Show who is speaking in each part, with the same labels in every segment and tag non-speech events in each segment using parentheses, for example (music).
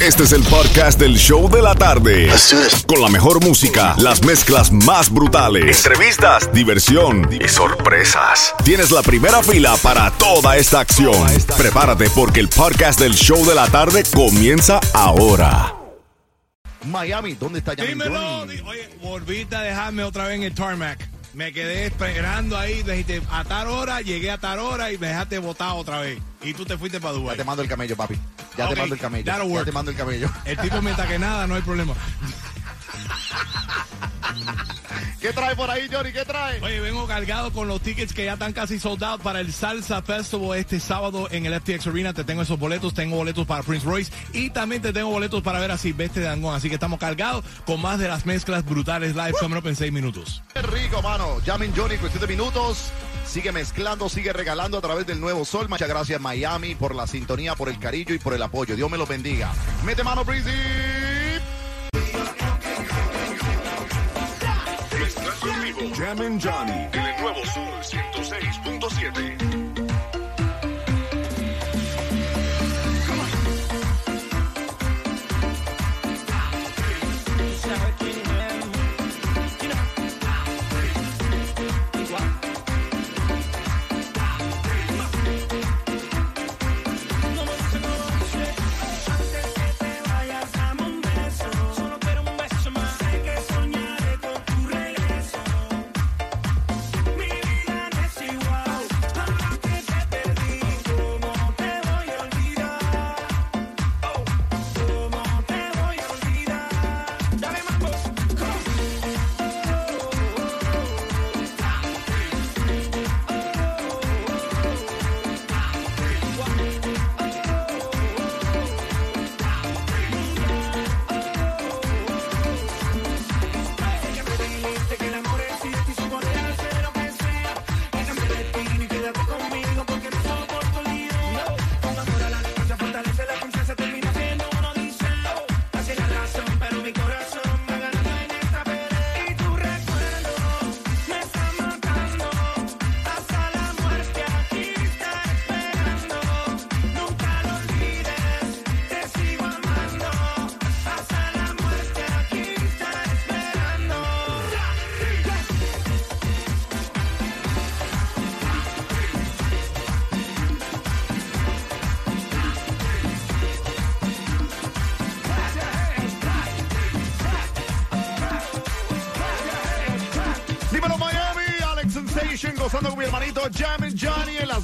Speaker 1: Este es el podcast del show de la tarde. Con la mejor música, las mezclas más brutales, entrevistas, diversión y sorpresas. Tienes la primera fila para toda esta acción. Prepárate porque el podcast del show de la tarde comienza ahora.
Speaker 2: Miami, ¿dónde está Yamin
Speaker 3: Dímelo. Oye, volviste a dejarme otra vez en el tarmac. Me quedé esperando ahí, dijiste a tal hora, llegué a tal hora y me dejaste botado otra vez. Y tú te fuiste para
Speaker 2: Ya
Speaker 3: Dubái.
Speaker 2: te mando el camello, papi. Ya te mando el camello. Ya te mando el camello.
Speaker 3: El tipo mientras que nada, no hay problema. (laughs)
Speaker 2: ¿Qué trae por ahí, Johnny? ¿Qué trae?
Speaker 3: Oye, vengo cargado con los tickets que ya están casi sold out para el Salsa Festival este sábado en el FTX Arena. Te tengo esos boletos, tengo boletos para Prince Royce y también te tengo boletos para ver a Silvestre Dangón. Así que estamos cargados con más de las mezclas brutales live coming up en 6 minutos.
Speaker 2: Qué rico, mano. Yamin Johnny, cuestión de minutos. Sigue mezclando, sigue regalando a través del nuevo sol. Muchas gracias, Miami, por la sintonía, por el cariño y por el apoyo. Dios me lo bendiga. Mete mano, Breezy.
Speaker 1: Jammin' Johnny. En nuevo Sol 106.7.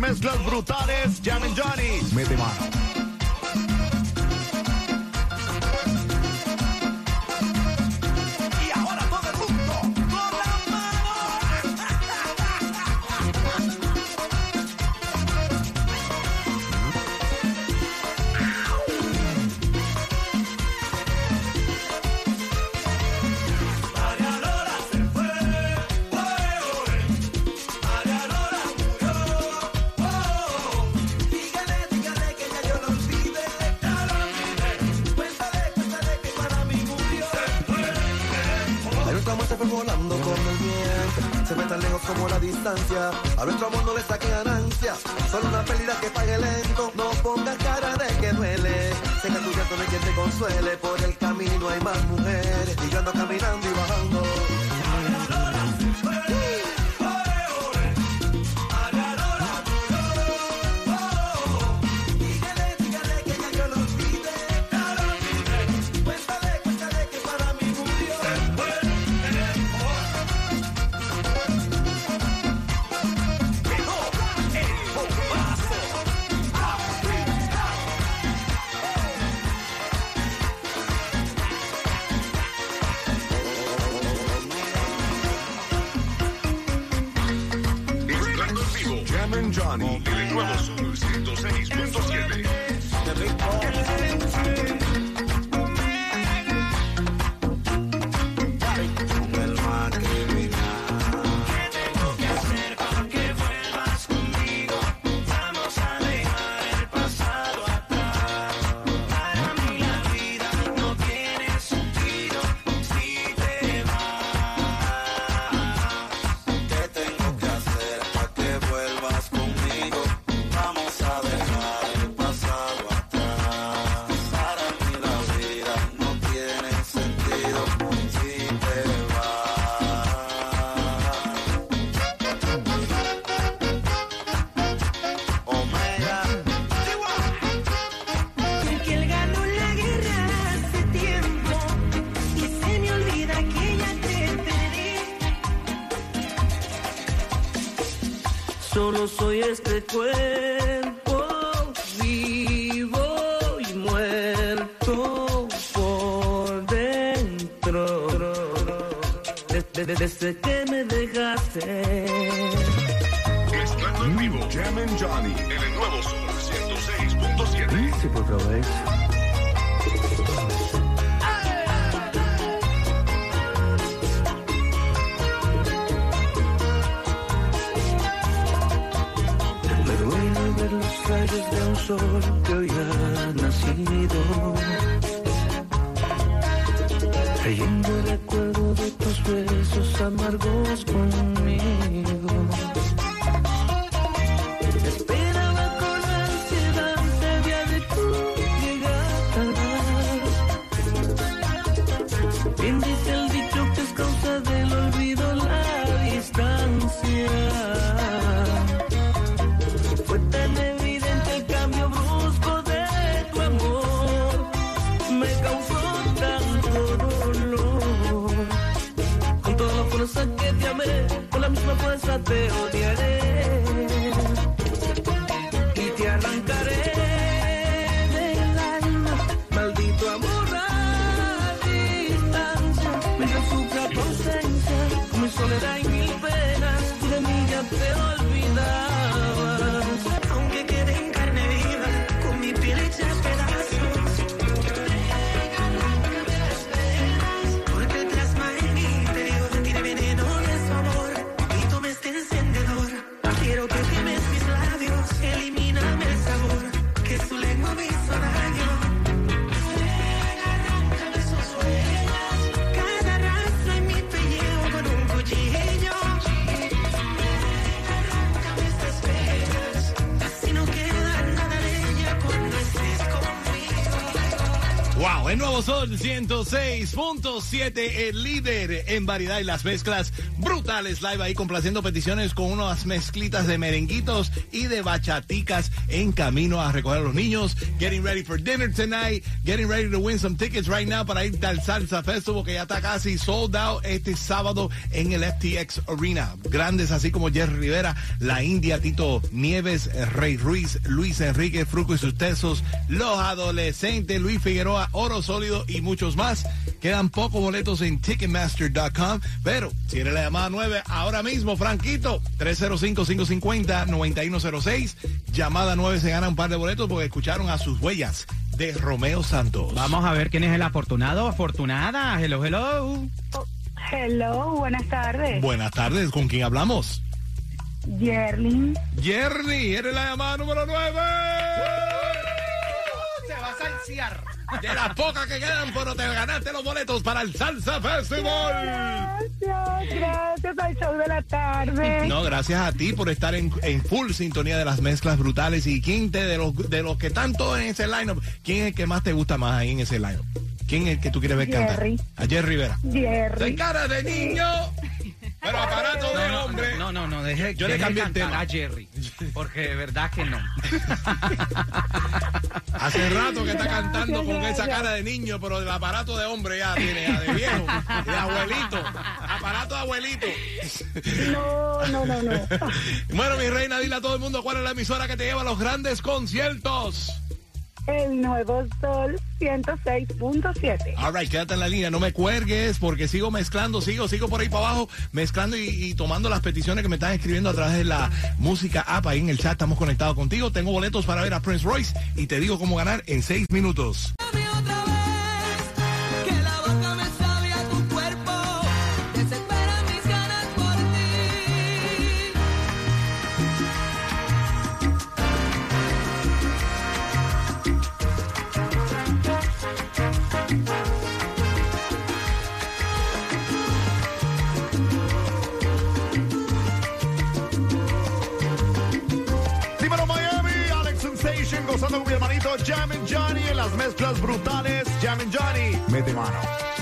Speaker 2: mezclas brutales. Yamin Johnny. Mete mano.
Speaker 4: A nuestro no le saque ganancia, solo una pérdida que pague lento. No pongas cara de que duele, sé que tu llanto no hay quien te consuele.
Speaker 5: Solo soy este cuerpo vivo y muerto por dentro. Desde, desde que me dejaste.
Speaker 6: Mezclando en vivo, Jam and Johnny, en el nuevo Sol 106.7.
Speaker 5: Sí, por otra vez. Sol que hoy ha nacido. Trayendo el recuerdo de tus besos amargos conmigo. Con mi soledad el
Speaker 3: nuevo Sol 106.7, el líder en variedad y las mezclas brutales live ahí complaciendo peticiones con unas mezclitas de merenguitos y de bachaticas en camino a recoger a los niños. Getting ready for dinner tonight, getting ready to win some tickets right now para ir al Salsa Festival que ya está casi sold out este sábado en el FTX Arena. Grandes así como Jerry Rivera, La India, Tito Nieves, Rey Ruiz, Luis Enrique Fruco y sus tesos, Los Adolescentes, Luis Figueroa, Oro Sólido y muchos más. Quedan pocos boletos en Ticketmaster.com, pero si eres la llamada 9 ahora mismo, Franquito, 305-550-9106. Llamada 9 se gana un par de boletos porque escucharon a sus huellas de Romeo Santos.
Speaker 7: Vamos a ver quién es el afortunado o afortunada. Hello, hello.
Speaker 8: Hello, buenas tardes.
Speaker 3: Buenas tardes, ¿con quién hablamos?
Speaker 8: Yerlin.
Speaker 3: Jerry, eres la llamada número 9.
Speaker 7: Se va a salsear.
Speaker 3: De las pocas que quedan, pero te ganaste los boletos para el Salsa Festival.
Speaker 8: Gracias, gracias al show de la tarde.
Speaker 3: No, gracias a ti por estar en, en full sintonía de las mezclas brutales. ¿Y quién te, de los, de los que están todos en ese lineup, quién es el que más te gusta más ahí en ese lineup? ¿Quién es el que tú quieres ver cantar?
Speaker 8: Jerry.
Speaker 3: A Jerry Rivera. De
Speaker 8: Jerry.
Speaker 3: cara de niño, pero aparato de hombre.
Speaker 7: No, no, no, deje,
Speaker 3: Yo le
Speaker 7: deje
Speaker 3: cambié el tema.
Speaker 7: a Jerry. Porque de verdad que no. (laughs)
Speaker 3: Hace rato que está cantando con esa cara de niño, pero del aparato de hombre ya tiene, ya de viejo, de abuelito. Aparato de abuelito.
Speaker 8: No, no, no, no. (laughs)
Speaker 3: Bueno, mi reina, dile a todo el mundo cuál es la emisora que te lleva a los grandes conciertos.
Speaker 8: El nuevo sol 106.7.
Speaker 3: All right, quédate en la línea, no me cuelgues porque sigo mezclando, sigo, sigo por ahí para abajo, mezclando y, y tomando las peticiones que me están escribiendo a través de la música app. Ahí en el chat estamos conectados contigo. Tengo boletos para ver a Prince Royce y te digo cómo ganar en seis minutos.
Speaker 9: Gozando con mi hermanito Jam and Johnny en las mezclas brutales. Jam Johnny, mete mano.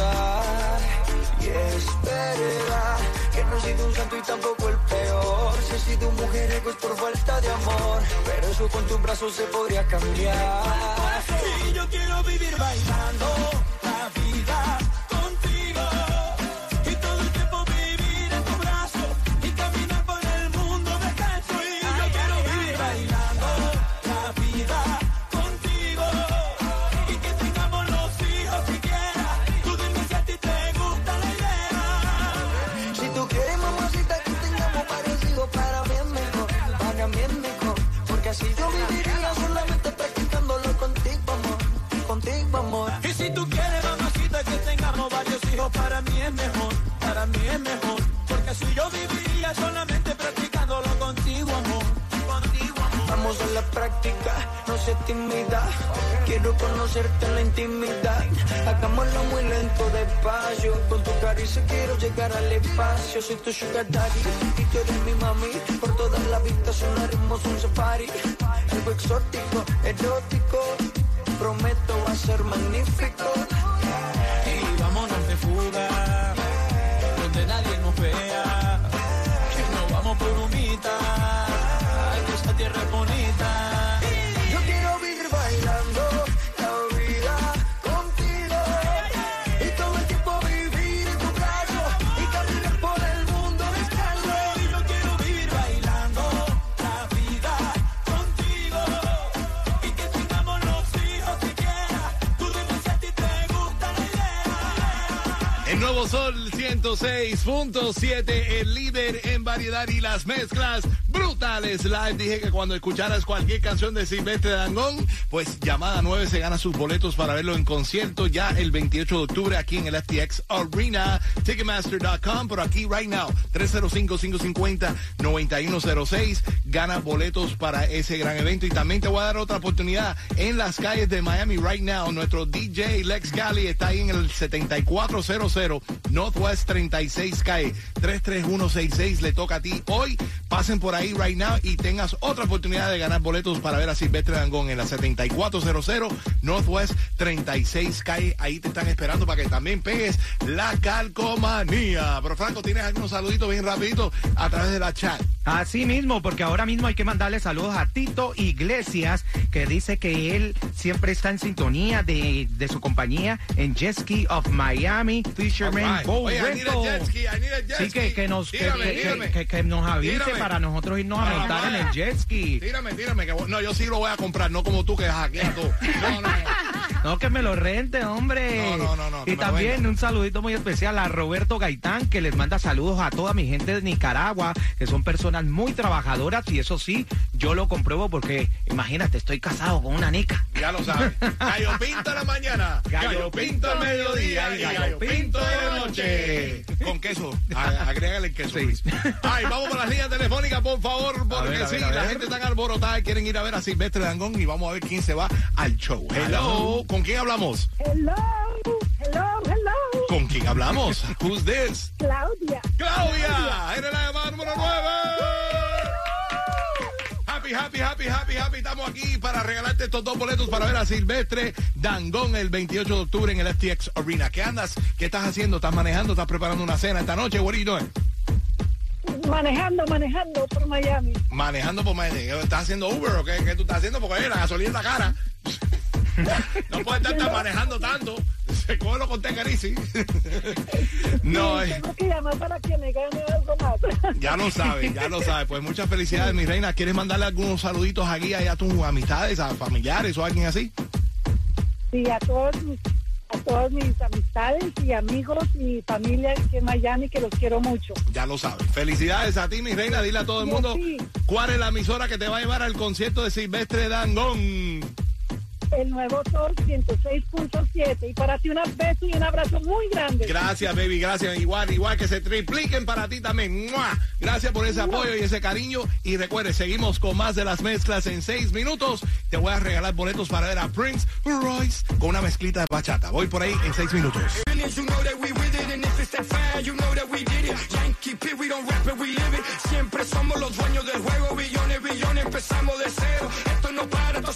Speaker 10: Va a
Speaker 4: gustar. Y espera, que no he sido un santo y tampoco el peor. Si he sido un mujeriego es por falta de amor. Pero eso con tus brazos se podría cambiar.
Speaker 10: Y yo quiero vivir bailando
Speaker 4: para mí es mejor, para mí es mejor. Porque
Speaker 10: si yo viviría solamente practicándolo contigo, amor, contigo, amor.
Speaker 4: Vamos a la práctica, no se timida. Quiero conocerte en la intimidad. Hagámoslo muy lento, despacio. Con tu caricia quiero llegar al espacio. Soy tu sugar daddy y tú eres mi mami. Por todas las vistas sonaremos un safari. Algo exótico, erótico. Prometo va a ser magnífico.
Speaker 10: Fuga, donde nadie nos vea. Que nos vamos por humita, que esta tierra es bonita.
Speaker 3: 106.7, el líder en variedad y las mezclas brutales live. Dije que cuando escucharas cualquier canción de Silvestre Dangón, pues llamada 9 se gana sus boletos para verlo en concierto ya el 28 de octubre aquí en el FTX Arena, Ticketmaster.com, pero aquí right now, 305-550-9106, gana boletos para ese gran evento y también te voy a dar otra oportunidad en las calles de Miami right now. Nuestro DJ Lex Cali está ahí en el 7400 Northwest 36 calle 33166. Le toca a ti hoy. Pasen por ahí right now y tengas otra oportunidad de ganar boletos para ver a Silvestre Dangón en la 7400 Northwest 36 calle. Ahí te están esperando para que también pegues la calcomanía. Pero Franco, ¿tienes algunos saluditos bien rapidito a través de la chat?
Speaker 7: Así mismo, porque ahora mismo hay que mandarle saludos a Tito Iglesias, que dice que él siempre está en sintonía de, de su compañía en Jet Ski of Miami, Fisherman
Speaker 3: right.
Speaker 7: Boat
Speaker 3: Oye, I need a
Speaker 7: Rental.
Speaker 3: jet ski, I need a jet
Speaker 7: Sí, que, que nos, que, que-
Speaker 3: tírame.
Speaker 7: que- que nos avise para nosotros irnos a
Speaker 3: Para
Speaker 7: montar en el jet ski.
Speaker 3: Tírame, tírame. Que, no, yo sí lo voy a comprar, no como tú que hackeas todo. No, no, no.
Speaker 7: No, que me lo rente, hombre.
Speaker 3: No, no, no, no,
Speaker 7: Y también un saludito muy especial a Roberto Gaitán, que les manda saludos a toda mi gente de Nicaragua, que son personas muy trabajadoras y eso sí, yo lo compruebo porque, imagínate, estoy casado con una nica.
Speaker 3: Ya lo sabes. Gallo pinto en la mañana, gallo pinto al mediodía y gallo pinto de noche. Con queso. A- Agrégale el queso. Ay, vamos con las líneas telefónicas, por favor, porque
Speaker 7: ver, a
Speaker 3: sí,
Speaker 7: ver, a
Speaker 3: la gente está alborotada y quieren ir a ver a Silvestre Dangón y vamos a ver quién se va al show. Hello, ¿con quién hablamos?
Speaker 11: Hello, hello, hello.
Speaker 3: ¿Con quién hablamos? (laughs) Who's this?
Speaker 11: Claudia.
Speaker 3: Claudia, eres la llamada número 9. Happy, happy, happy, happy, happy. Estamos aquí para regalarte estos dos boletos para ver a Silvestre Dangón el 28 de octubre en el FTX Arena. ¿Qué andas? ¿Qué estás haciendo? ¿Estás manejando? ¿Estás preparando una cena esta noche? What are you doing?
Speaker 11: Manejando, manejando por Miami.
Speaker 3: Manejando por Miami. ¿Estás haciendo Uber o qué, qué tú estás haciendo? Porque la gasolina está cara. (laughs) No puedes estar tan manejando tanto. Se cógelo con Tecarisi. No,
Speaker 11: Sí,
Speaker 3: eh.
Speaker 11: Tengo que llamar para que me gane algo más. (laughs)
Speaker 3: Ya lo sabes, ya lo sabes. Pues muchas felicidades, mi reina. ¿Quieres mandarle algunos saluditos aquí a, a tus amistades, a familiares o a alguien así?
Speaker 11: Sí, a todos mis, a todas mis amistades y amigos y familia aquí en Miami que los quiero mucho.
Speaker 3: Ya lo sabes. Felicidades a ti, mi reina. Dile a todo el mundo cuál es la emisora que te va a llevar al concierto de Silvestre Dangón.
Speaker 11: El nuevo Sol 106.7 y para ti un beso y un abrazo muy grande.
Speaker 3: Gracias, baby, gracias. Igual, igual que se tripliquen para ti también. ¡Mua! Gracias por ese apoyo y ese cariño. Y recuerde, seguimos con más de las mezclas en seis minutos. Te voy a regalar boletos para ver a Prince Royce con una mezclita de bachata. Voy por ahí en seis minutos.
Speaker 12: Siempre somos los dueños del juego, billones, billones, empezamos de cero.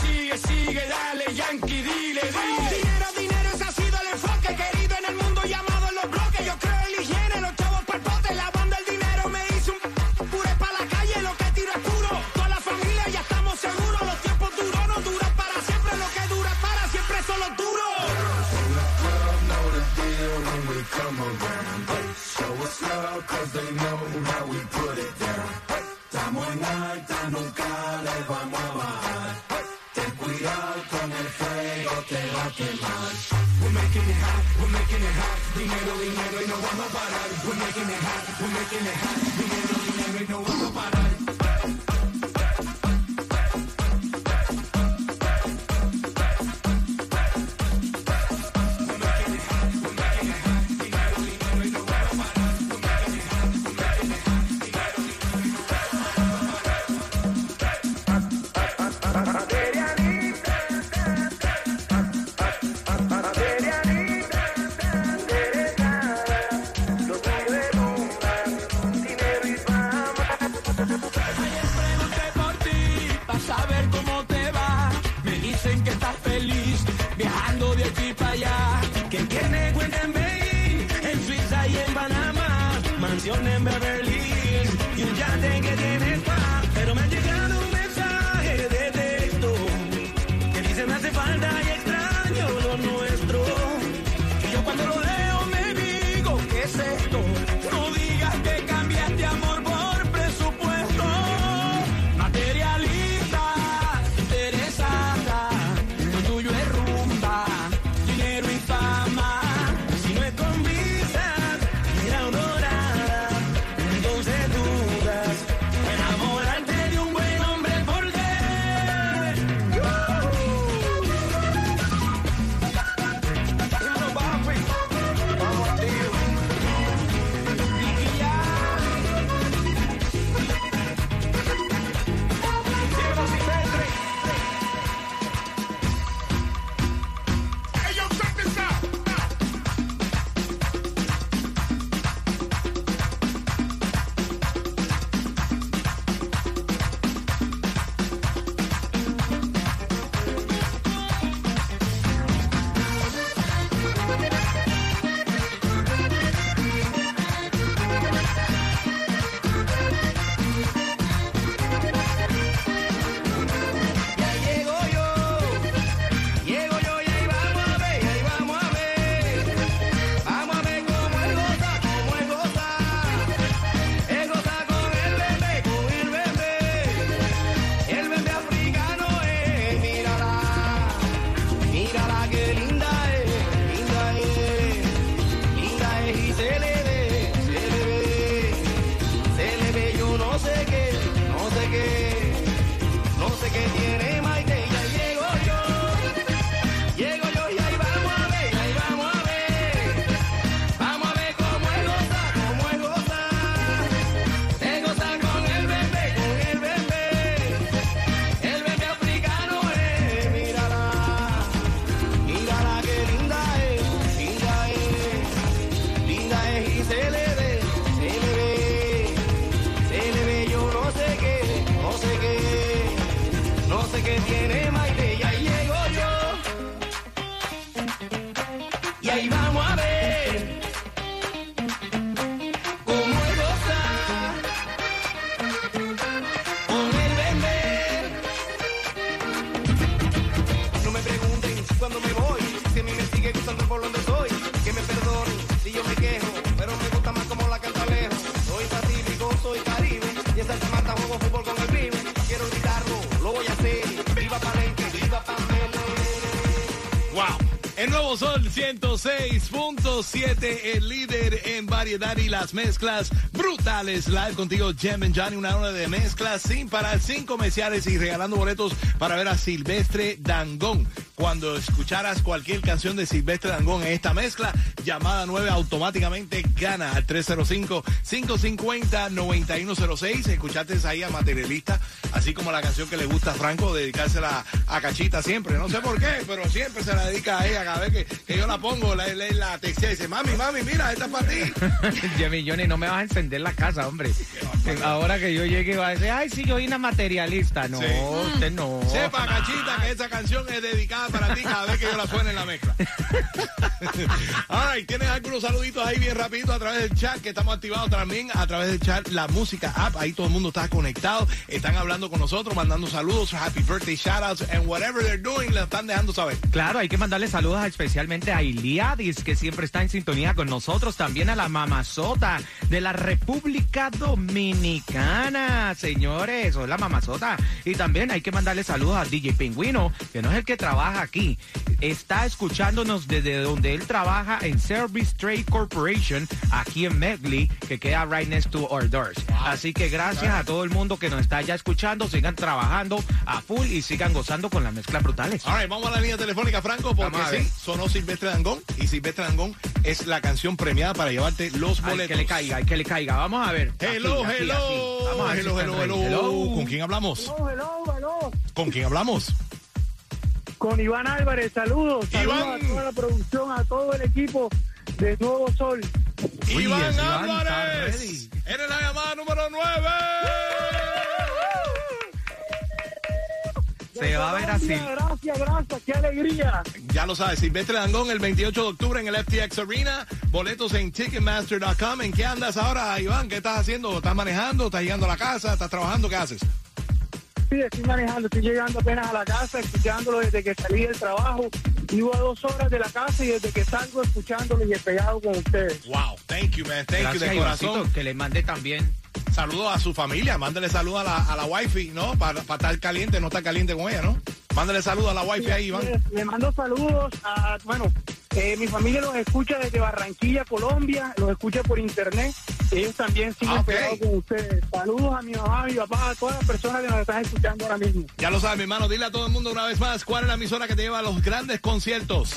Speaker 12: Sigue, sigue, dale, Yankee, dile, dile. Dinero, dinero, ese ha sido el enfoque querido en el mundo llamado en los bloques. Yo creo en la higiene, los chavos por pote, la banda, el dinero me hizo un pure pa' la calle, lo que tiro es puro. Toda la familia ya estamos seguros, los tiempos duros no duran para siempre, lo que dura para siempre son los duros.
Speaker 10: We're making it hot, we're making it hot. Dinero, dinero, y
Speaker 13: no vamos a parar. We're making it hot, we're making it hot. Dinero, dinero, y no vamos a parar. Allá. Que tiene cuenta en Suiza y en Panamá. Mansión en Beverly
Speaker 3: Wow, querido apanhando. Sol 106.7, el líder en variedad y las mezclas brutales. Live contigo, Jem and Johnny, una hora de mezclas sin parar, sin comerciales y regalando boletos para ver a Silvestre Dangón. Cuando escucharas cualquier canción de Silvestre Dangón en esta mezcla, llamada 9 automáticamente gana al 305-550-9106. Escuchaste ahí a Materialista, así como la canción que le gusta a Franco, dedicársela a Cachita siempre. No sé por qué, pero siempre se la dedica a ella. Cada vez que, que yo la pongo, la, la, la textea y dice, mami, mami, mira, esta es para ti. (laughs)
Speaker 7: Jimmy Johnny, no me vas a encender la casa, hombre. (laughs) Ahora que yo llegue va a decir, ay, sí, yo una materialista. No,
Speaker 3: Sí.
Speaker 7: usted no.
Speaker 3: Sepa, Cachita, que esta canción es dedicada para ti cada vez que yo la suene en la mezcla. (laughs) All right, tienes algunos saluditos ahí bien rapidito a través del chat que estamos activados también a través del chat La Música App. Ahí todo el mundo está conectado, están hablando con nosotros, mandando saludos, happy birthday, shoutouts, and whatever they're doing, le están dejando saber.
Speaker 7: Claro, hay que mandarle saludos especialmente a Iliadis, que siempre está en sintonía con nosotros, también a la mamazota de la República Dominicana, señores, hola mamazota. Y también hay que mandarle saludos a DJ Pingüino, que no es el que trabaja aquí, está escuchándonos desde donde él trabaja en Service Trade Corporation, aquí en Medley, que queda right next to our doors. Así que gracias a todo el mundo que nos está ya escuchando, sigan trabajando a full y sigan gozando con las mezclas brutales.
Speaker 3: All right, vamos a la línea telefónica, Franco, porque sí, sonó Silvestre Dangón y Silvestre Dangón es la canción premiada para llevarte los
Speaker 7: Ay,
Speaker 3: boletos.
Speaker 7: que le caiga, ay, que le caiga. Vamos a ver.
Speaker 3: Hello,
Speaker 7: Aquí, aquí,
Speaker 3: hello.
Speaker 7: aquí. Vamos a ver
Speaker 3: hello,
Speaker 7: si
Speaker 3: hello, hello.
Speaker 7: Hello.
Speaker 3: ¿Con quién hablamos?
Speaker 11: Hello, hello, hello.
Speaker 3: ¿Con quién hablamos?
Speaker 11: Con Iván Álvarez, saludos. Saludos
Speaker 3: Iván.
Speaker 11: a toda la producción, a todo el equipo de Nuevo Sol.
Speaker 7: Uy,
Speaker 3: Iván
Speaker 7: Iván,
Speaker 3: Álvarez. Eres la llamada número 9.
Speaker 7: Se va a ver así.
Speaker 11: Gracias, gracias, qué alegría.
Speaker 3: Ya lo sabes, Silvestre Dangón el 28 de octubre en el FTX Arena. Boletos en Ticketmaster.com. ¿En qué andas ahora, Iván? ¿Qué estás haciendo? ¿Estás manejando? ¿Estás llegando a la casa? ¿Estás trabajando? ¿Qué haces?
Speaker 11: Sí, estoy manejando, estoy llegando apenas a la casa, escuchándolo desde que salí del trabajo. Vivo a dos horas de la casa y desde que salgo escuchándolo y despegado con ustedes.
Speaker 3: Wow, thank you, man. Thank you
Speaker 7: Gracias,
Speaker 3: de
Speaker 7: Ivancito,
Speaker 3: corazón.
Speaker 7: que le mande también.
Speaker 3: Saludos a su familia. Mándale saludos a la, a la wifi, ¿no? Para estar caliente, no estar caliente con ella, ¿no? Mándale saludos a la wifi ahí, Iván.
Speaker 11: Le mando saludos a, bueno, eh, mi familia los escucha desde Barranquilla, Colombia, los escucha por internet. Ellos también siguen
Speaker 3: Ah, ok.
Speaker 11: pegados con ustedes. Saludos a mi mamá, a mi papá, a todas las personas que nos están escuchando ahora mismo.
Speaker 3: Ya lo sabes, mi hermano. Dile a todo el mundo una vez más cuál es la emisora que te lleva a los grandes conciertos.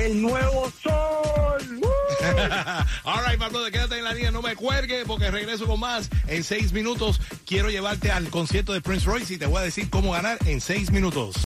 Speaker 11: El nuevo sol. (laughs)
Speaker 3: All right, my brother, quédate en la línea, no me cuelgue porque regreso con más. En seis minutos quiero llevarte al concierto de Prince Royce y te voy a decir cómo ganar en seis minutos.